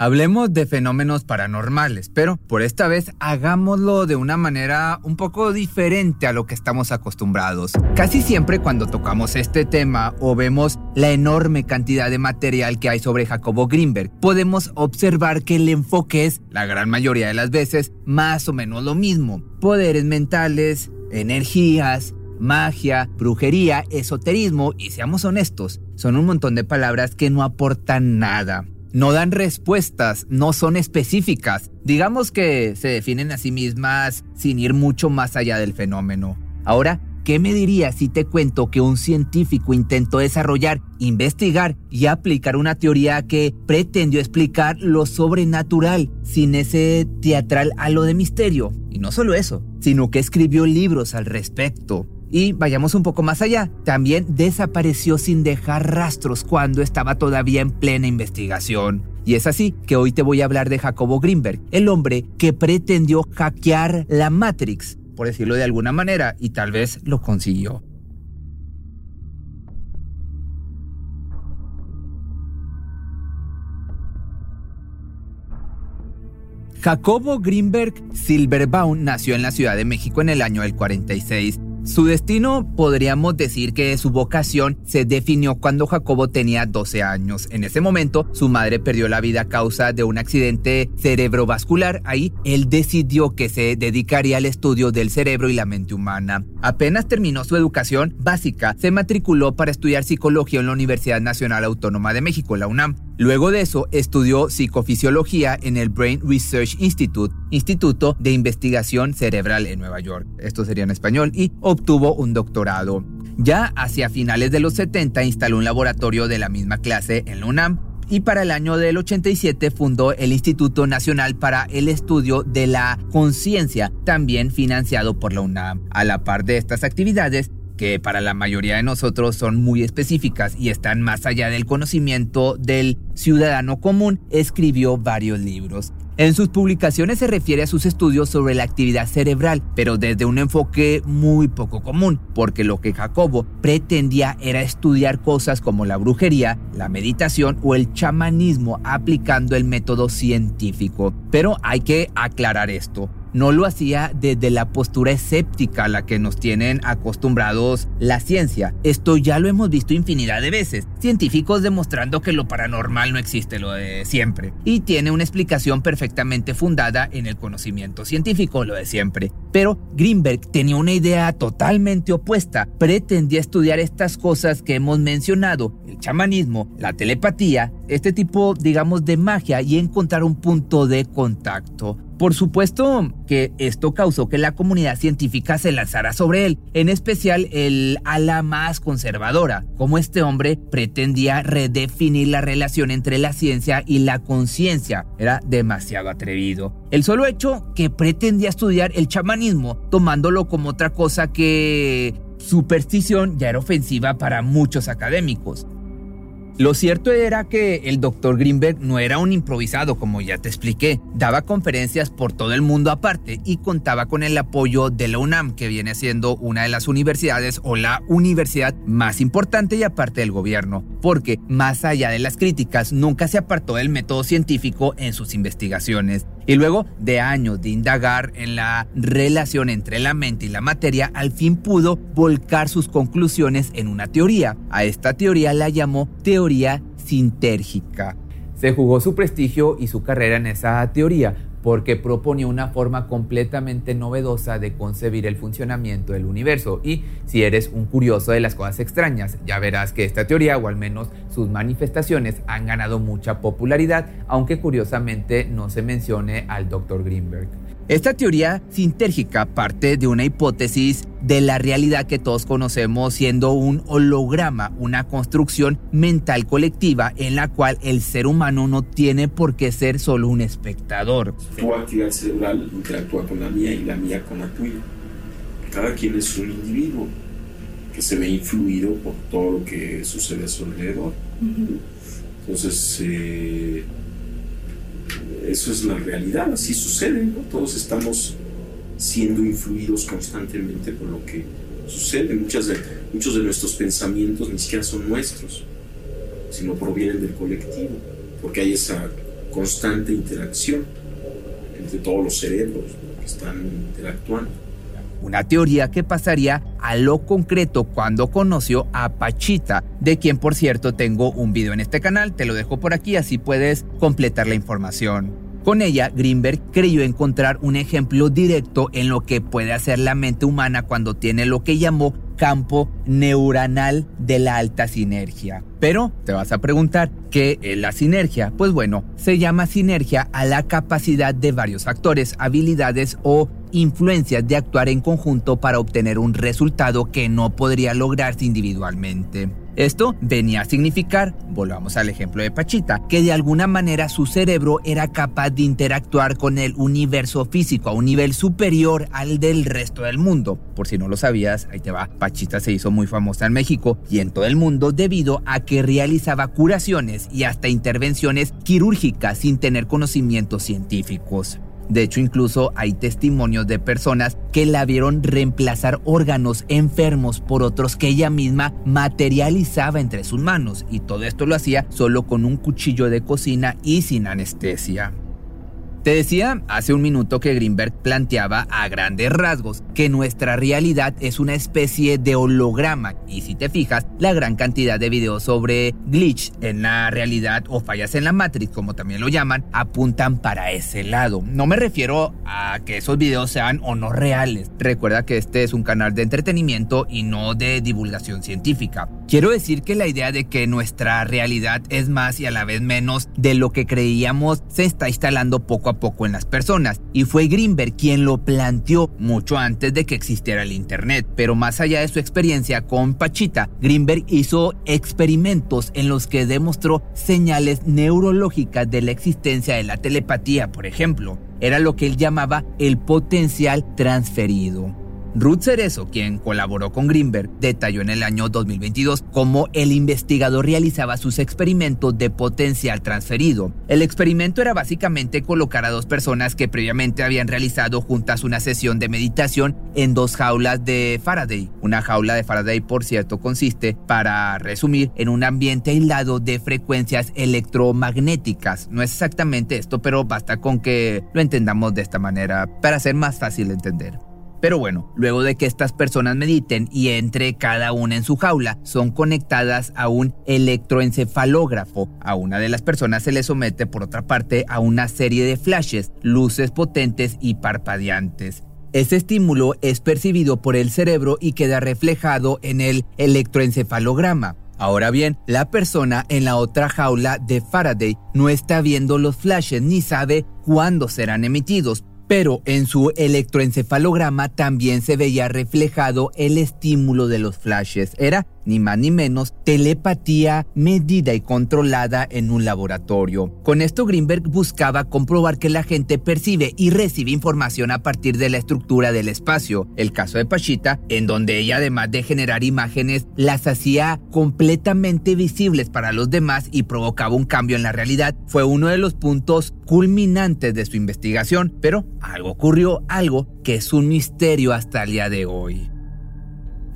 Hablemos de fenómenos paranormales, pero por esta vez hagámoslo de una manera un poco diferente a lo que estamos acostumbrados. Casi siempre cuando tocamos este tema o vemos la enorme cantidad de material que hay sobre Jacobo Greenberg, podemos observar que el enfoque es, la gran mayoría de las veces, más o menos lo mismo. Poderes mentales, energías, magia, brujería, esoterismo y seamos honestos, son un montón de palabras que no aportan nada. No dan respuestas, no son específicas. Digamos que se definen a sí mismas sin ir mucho más allá del fenómeno. Ahora, ¿qué me dirías si te cuento que un científico intentó desarrollar, investigar y aplicar una teoría que pretendió explicar lo sobrenatural sin ese teatral halo de misterio? Y no solo eso, sino que escribió libros al respecto. Y vayamos un poco más allá, también desapareció sin dejar rastros cuando estaba todavía en plena investigación. Y es así que hoy te voy a hablar de Jacobo Greenberg, el hombre que pretendió hackear la Matrix, por decirlo de alguna manera, y tal vez lo consiguió. Jacobo Greenberg Silverbaum nació en la Ciudad de México en el año del 46 su destino podríamos decir que su vocación se definió cuando Jacobo tenía 12 años. En ese momento su madre perdió la vida a causa de un accidente cerebrovascular. Ahí él decidió que se dedicaría al estudio del cerebro y la mente humana. Apenas terminó su educación básica, se matriculó para estudiar psicología en la Universidad Nacional Autónoma de México, la UNAM. Luego de eso, estudió psicofisiología en el Brain Research Institute, Instituto de Investigación Cerebral en Nueva York. Esto sería en español, y obtuvo un doctorado. Ya hacia finales de los 70 instaló un laboratorio de la misma clase en la UNAM y para el año del 87 fundó el Instituto Nacional para el Estudio de la Conciencia, también financiado por la UNAM. A la par de estas actividades, que para la mayoría de nosotros son muy específicas y están más allá del conocimiento del ciudadano común, escribió varios libros. En sus publicaciones se refiere a sus estudios sobre la actividad cerebral, pero desde un enfoque muy poco común, porque lo que Jacobo pretendía era estudiar cosas como la brujería, la meditación o el chamanismo aplicando el método científico. Pero hay que aclarar esto no lo hacía desde la postura escéptica a la que nos tienen acostumbrados la ciencia. Esto ya lo hemos visto infinidad de veces. Científicos demostrando que lo paranormal no existe, lo de siempre. Y tiene una explicación perfectamente fundada en el conocimiento científico, lo de siempre. Pero Greenberg tenía una idea totalmente opuesta. Pretendía estudiar estas cosas que hemos mencionado, el chamanismo, la telepatía, este tipo, digamos, de magia y encontrar un punto de contacto. Por supuesto que esto causó que la comunidad científica se lanzara sobre él, en especial el ala más conservadora, como este hombre pretendía redefinir la relación entre la ciencia y la conciencia. Era demasiado atrevido. El solo hecho que pretendía estudiar el chamanismo, tomándolo como otra cosa que superstición ya era ofensiva para muchos académicos. Lo cierto era que el Dr. Greenberg no era un improvisado, como ya te expliqué. Daba conferencias por todo el mundo aparte y contaba con el apoyo de la UNAM, que viene siendo una de las universidades o la universidad más importante y aparte del gobierno, porque más allá de las críticas, nunca se apartó del método científico en sus investigaciones. Y luego de años de indagar en la relación entre la mente y la materia, al fin pudo volcar sus conclusiones en una teoría. A esta teoría la llamó teoría sintérgica. Se jugó su prestigio y su carrera en esa teoría, porque proponía una forma completamente novedosa de concebir el funcionamiento del universo. Y si eres un curioso de las cosas extrañas, ya verás que esta teoría, o al menos sus manifestaciones, han ganado mucha popularidad, aunque curiosamente no se mencione al Dr. Greenberg. Esta teoría sintérgica parte de una hipótesis de la realidad que todos conocemos siendo un holograma, una construcción mental colectiva en la cual el ser humano no tiene por qué ser solo un espectador. Tu actividad cerebral interactúa con la mía y la mía con la tuya. Cada quien es un individuo que se ve influido por todo lo que sucede a su alrededor. Entonces, eh, eso es la realidad, así sucede, Todos estamos siendo influidos constantemente por lo que sucede. Muchas muchos de nuestros pensamientos ni siquiera son nuestros, sino provienen del colectivo, porque hay esa constante interacción entre todos los cerebros que están interactuando. Una teoría que pasaría a lo concreto cuando conoció a Pachita, de quien por cierto tengo un video en este canal, te lo dejo por aquí así puedes completar la información. Con ella, Greenberg creyó encontrar un ejemplo directo en lo que puede hacer la mente humana cuando tiene lo que llamó campo neuronal de la alta sinergia. Pero te vas a preguntar, ¿qué es la sinergia? Pues bueno, se llama sinergia a la capacidad de varios factores, habilidades o influencias de actuar en conjunto para obtener un resultado que no podría lograrse individualmente. Esto venía a significar, volvamos al ejemplo de Pachita, que de alguna manera su cerebro era capaz de interactuar con el universo físico a un nivel superior al del resto del mundo. Por si no lo sabías, ahí te va, Pachita se hizo muy famosa en México y en todo el mundo debido a que realizaba curaciones y hasta intervenciones quirúrgicas sin tener conocimientos científicos. De hecho, incluso hay testimonios de personas que la vieron reemplazar órganos enfermos por otros que ella misma materializaba entre sus manos y todo esto lo hacía solo con un cuchillo de cocina y sin anestesia. Te decía hace un minuto que Greenberg planteaba a grandes rasgos que nuestra realidad es una especie de holograma y si te fijas, la gran cantidad de videos sobre glitch en la realidad o fallas en la Matrix, como también lo llaman, apuntan para ese lado. No me refiero a que esos videos sean o no reales. Recuerda que este es un canal de entretenimiento y no de divulgación científica. Quiero decir que la idea de que nuestra realidad es más y a la vez menos de lo que creíamos se está instalando poco a poco en las personas y fue Greenberg quien lo planteó mucho antes de que existiera el Internet. Pero más allá de su experiencia con Pachita, Greenberg hizo experimentos en los que demostró señales neurológicas de la existencia de la telepatía, por ejemplo. Era lo que él llamaba el potencial transferido. Ruth Cerezo, quien colaboró con Greenberg, detalló en el año 2022 cómo el investigador realizaba sus experimentos de potencial transferido. El experimento era básicamente colocar a dos personas que previamente habían realizado juntas una sesión de meditación en dos jaulas de Faraday. Una jaula de Faraday, por cierto, consiste, para resumir, en un ambiente aislado de frecuencias electromagnéticas. No es exactamente esto, pero basta con que lo entendamos de esta manera para ser más fácil de entender. Pero bueno, luego de que estas personas mediten y entre cada una en su jaula, son conectadas a un electroencefalógrafo. A una de las personas se le somete por otra parte a una serie de flashes, luces potentes y parpadeantes. Ese estímulo es percibido por el cerebro y queda reflejado en el electroencefalograma. Ahora bien, la persona en la otra jaula de Faraday no está viendo los flashes ni sabe cuándo serán emitidos, pero en su electroencefalograma también se veía reflejado el estímulo de los flashes. Era ni más ni menos, telepatía medida y controlada en un laboratorio. Con esto Greenberg buscaba comprobar que la gente percibe y recibe información a partir de la estructura del espacio. El caso de Pachita, en donde ella además de generar imágenes, las hacía completamente visibles para los demás y provocaba un cambio en la realidad, fue uno de los puntos culminantes de su investigación, pero algo ocurrió, algo que es un misterio hasta el día de hoy.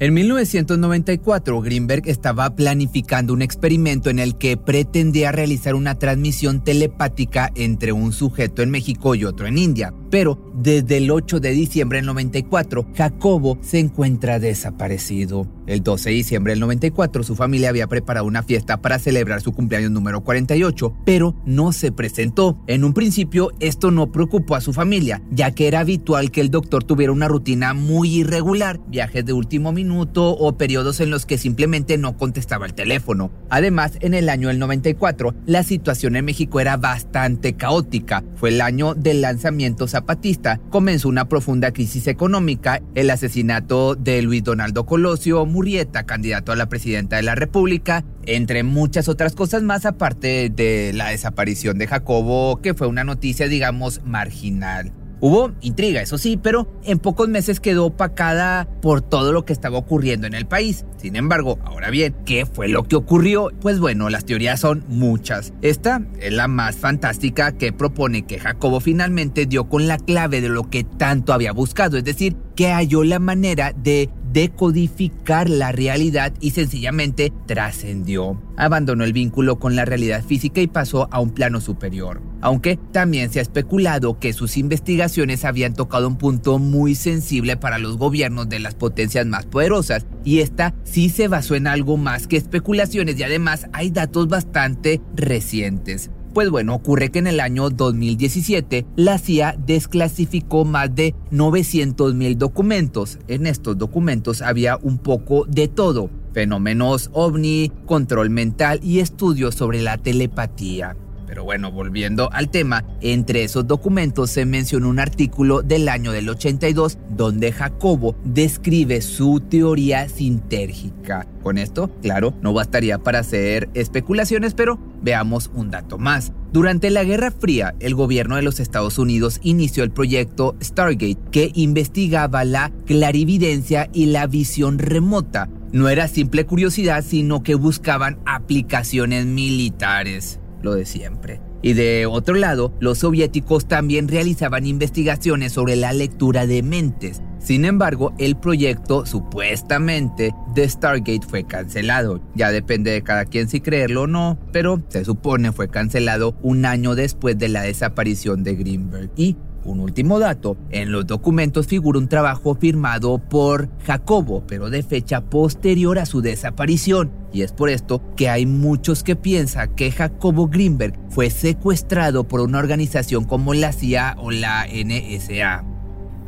En 1994, Greenberg estaba planificando un experimento en el que pretendía realizar una transmisión telepática entre un sujeto en México y otro en India. Pero desde el 8 de diciembre del 94, Jacobo se encuentra desaparecido. El 12 de diciembre del 94, su familia había preparado una fiesta para celebrar su cumpleaños número 48, pero no se presentó. En un principio, esto no preocupó a su familia, ya que era habitual que el doctor tuviera una rutina muy irregular, viajes de último minuto, o periodos en los que simplemente no contestaba el teléfono. Además, en el año del 94, la situación en México era bastante caótica. Fue el año de lanzamientos a zapatista, comenzó una profunda crisis económica, el asesinato de Luis Donaldo Colosio Murrieta, candidato a la presidenta de la República, entre muchas otras cosas más, aparte de la desaparición de Jacobo, que fue una noticia, digamos, marginal. Hubo intriga, eso sí, pero en pocos meses quedó opacada por todo lo que estaba ocurriendo en el país. Sin embargo, ahora bien, ¿qué fue lo que ocurrió? Pues bueno, las teorías son muchas. Esta es la más fantástica que propone que Jacobo finalmente dio con la clave de lo que tanto había buscado, es decir, que halló la manera de decodificar la realidad y sencillamente trascendió. Abandonó el vínculo con la realidad física y pasó a un plano superior. Aunque también se ha especulado que sus investigaciones habían tocado un punto muy sensible para los gobiernos de las potencias más poderosas y esta sí se basó en algo más que especulaciones y además hay datos bastante recientes. Pues bueno, ocurre que en el año 2017 la CIA desclasificó más de 900 mil documentos. En estos documentos había un poco de todo, fenómenos ovni, control mental y estudios sobre la telepatía. Pero bueno, volviendo al tema, entre esos documentos se mencionó un artículo del año del 82 donde Jacobo describe su teoría sintérgica. Con esto, claro, no bastaría para hacer especulaciones, pero veamos un dato más. Durante la Guerra Fría, el gobierno de los Estados Unidos inició el proyecto Stargate, que investigaba la clarividencia y la visión remota. No era simple curiosidad, sino que buscaban aplicaciones militares lo de siempre. Y de otro lado, los soviéticos también realizaban investigaciones sobre la lectura de mentes. Sin embargo, el proyecto supuestamente de Stargate fue cancelado. Ya depende de cada quien si creerlo o no, pero se supone fue cancelado un año después de la desaparición de Greenberg. Y un último dato, en los documentos figura un trabajo firmado por Jacobo, pero de fecha posterior a su desaparición. Y es por esto que hay muchos que piensan que Jacobo Greenberg fue secuestrado por una organización como la CIA o la NSA.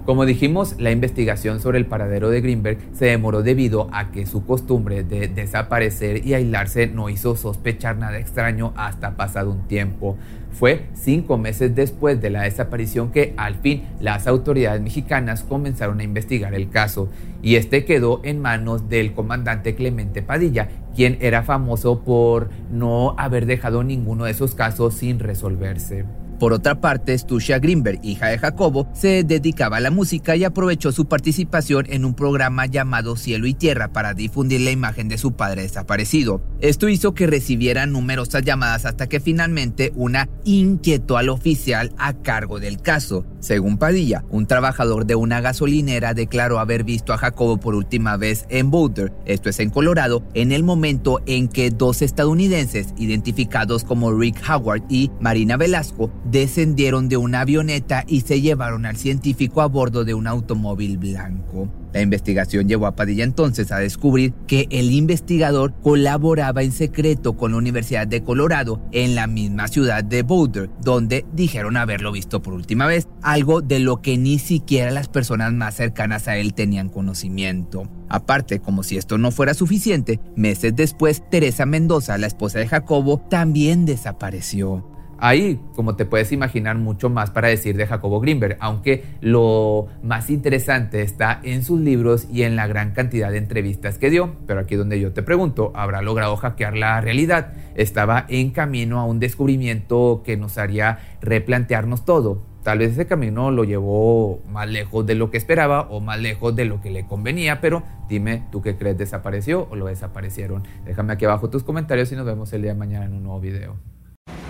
Como dijimos, la investigación sobre el paradero de Greenberg se demoró debido a que su costumbre de desaparecer y aislarse no hizo sospechar nada extraño hasta pasado un tiempo. Fue cinco meses después de la desaparición que al fin las autoridades mexicanas comenzaron a investigar el caso y este quedó en manos del comandante Clemente Padilla, quien era famoso por no haber dejado ninguno de esos casos sin resolverse. Por otra parte, Stusia Greenberg, hija de Jacobo, se dedicaba a la música y aprovechó su participación en un programa llamado Cielo y Tierra para difundir la imagen de su padre desaparecido. Esto hizo que recibiera numerosas llamadas hasta que finalmente una inquietó al oficial a cargo del caso. Según Padilla, un trabajador de una gasolinera declaró haber visto a Jacobo por última vez en Boulder, esto es en Colorado, en el momento en que dos estadounidenses identificados como Rick Howard y Marina Velasco descendieron de una avioneta y se llevaron al científico a bordo de un automóvil blanco. La investigación llevó a Padilla entonces a descubrir que el investigador colaboraba en secreto con la Universidad de Colorado en la misma ciudad de Boulder, donde dijeron haberlo visto por última vez, algo de lo que ni siquiera las personas más cercanas a él tenían conocimiento. Aparte, como si esto no fuera suficiente, meses después, Teresa Mendoza, la esposa de Jacobo, también desapareció. Hay, como te puedes imaginar, mucho más para decir de Jacobo Greenberg, aunque lo más interesante está en sus libros y en la gran cantidad de entrevistas que dio. Pero aquí donde yo te pregunto, ¿habrá logrado hackear la realidad? ¿Estaba en camino a un descubrimiento que nos haría replantearnos todo? Tal vez ese camino lo llevó más lejos de lo que esperaba o más lejos de lo que le convenía, pero dime, ¿tú qué crees? ¿Desapareció o lo desaparecieron? Déjame aquí abajo tus comentarios y nos vemos el día de mañana en un nuevo video.